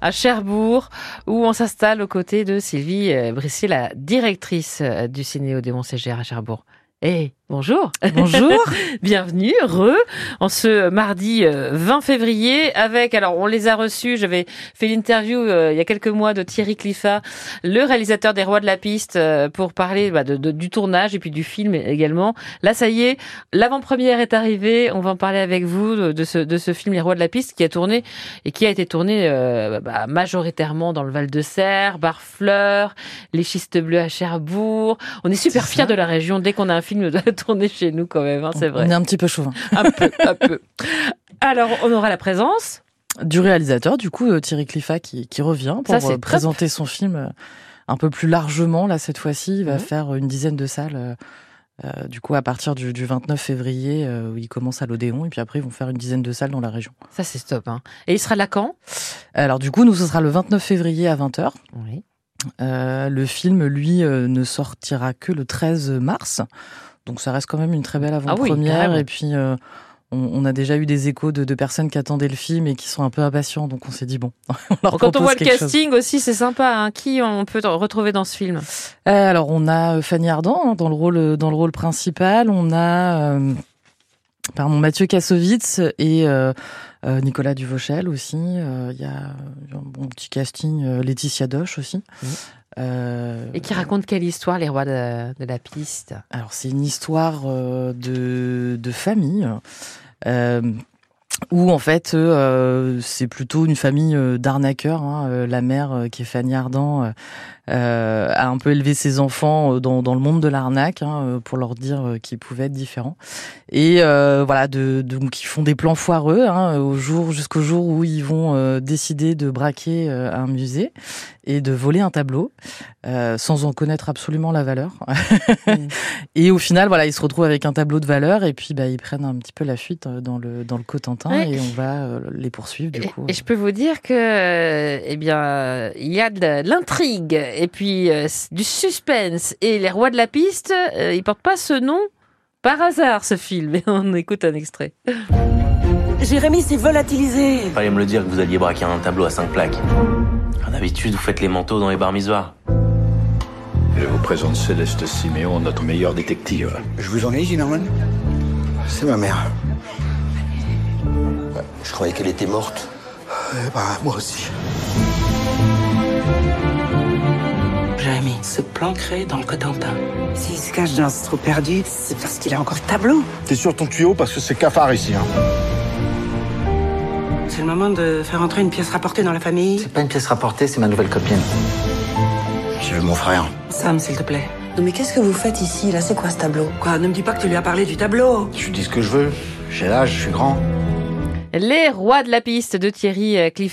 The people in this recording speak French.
à Cherbourg, où on s'installe aux côtés de Sylvie euh, Brissier, la directrice euh, du Cinéo des Montségères à Cherbourg. Et Bonjour. Bonjour. Bienvenue, heureux, en ce mardi 20 euh, février avec, alors on les a reçus, j'avais fait l'interview euh, il y a quelques mois de Thierry Cliffat, le réalisateur des Rois de la Piste, euh, pour parler bah, de, du tournage et puis du film également. Là, ça y est, l'avant-première est arrivée, on va en parler avec vous de ce, de ce film Les Rois de la Piste qui a tourné et qui a été tourné bah, majoritairement dans le Val-de-Serre, Barfleur, les Schistes Bleus à Cherbourg. On est super fiers de la région dès qu'on a un film de tourner chez nous quand même, hein, c'est vrai. On est un petit peu chauvin. Un peu, un peu. Alors, on aura la présence du réalisateur, du coup, euh, Thierry Cliffat, qui, qui revient pour Ça, euh, présenter son film euh, un peu plus largement. Là, cette fois-ci, il va mhm. faire une dizaine de salles. du coup, à partir du, du 29 février, où il commence à l'Odéon, et puis après, ils vont faire une dizaine de salles dans la région. Ça, c'est stop. Hein. Et il sera là quand? Alors, du coup, nous, ce sera le 29 février à 20h. Oui. Euh, le film, lui, ne sortira que le 13 mars. Donc ça reste quand même une très belle ah avant-première. et puis euh, on, a déjà eu des échos de, personnes qui attendaient le film et qui sont un peu impatients. Donc on s'est dit bon. Quand on voit le casting aussi, c'est sympa. Hein. Qui on peut retrouver dans ce film? Euh, Alors on a euh, Fanny Ardant hein, dans le rôle dans le rôle principal. On a pardon Mathieu Kassovitz et Nicolas Duvauchel aussi. Il y a un bon petit casting. Laetitia Doche aussi. Euh, Et qui raconte quelle histoire, les rois de, la piste? Alors, c'est une histoire euh, de, de famille. Euh, où en fait euh, c'est plutôt une famille d'arnaqueurs. Hein. La mère, qui est Fanny Ardant, a un peu élevé ses enfants dans, dans le monde de l'arnaque hein, pour leur dire qu'ils pouvaient être différents. Et voilà, de, donc ils font des plans foireux hein, au jour jusqu'au jour où ils vont décider de braquer un musée et de voler un tableau euh, sans en connaître absolument la valeur. Mm. Et au final, voilà, ils se retrouvent avec un tableau de valeur et puis bah, ils prennent un petit peu la fuite euh, dans le dans le Cotentin et on va euh, les poursuivre du coup. Et je peux vous dire que eh bien il y a de l'intrigue et puis du suspense et les rois de la piste, ils portent pas ce nom par hasard ce film. on écoute un extrait. Jérémy s'est volatilisé. Fallait me le dire que vous alliez braquer un tableau à cinq plaques. D'habitude, vous faites les manteaux dans les bar misoirs. Je vous présente Céleste Siméon, notre meilleur détective. Je vous en ai, Norman C'est ma mère. Je croyais qu'elle était morte. Eh bah, moi aussi. Se planquerait dans le Cotentin. S'il se cache dans ce trou perdu, c'est parce qu'il a encore le tableau. T'es sur ton tuyau parce que c'est cafard ici, hein. C'est le moment de faire entrer une pièce rapportée dans la famille. C'est pas une pièce rapportée, c'est ma nouvelle copine. Je veux mon frère. Sam, s'il te plaît. Non mais qu'est-ce que vous faites ici Là, c'est quoi ce tableau? Quoi Ne me dis pas que tu lui as parlé du tableau. Je lui dis ce que je veux. J'ai l'âge, je suis grand. Les rois de la piste de Thierry Cliff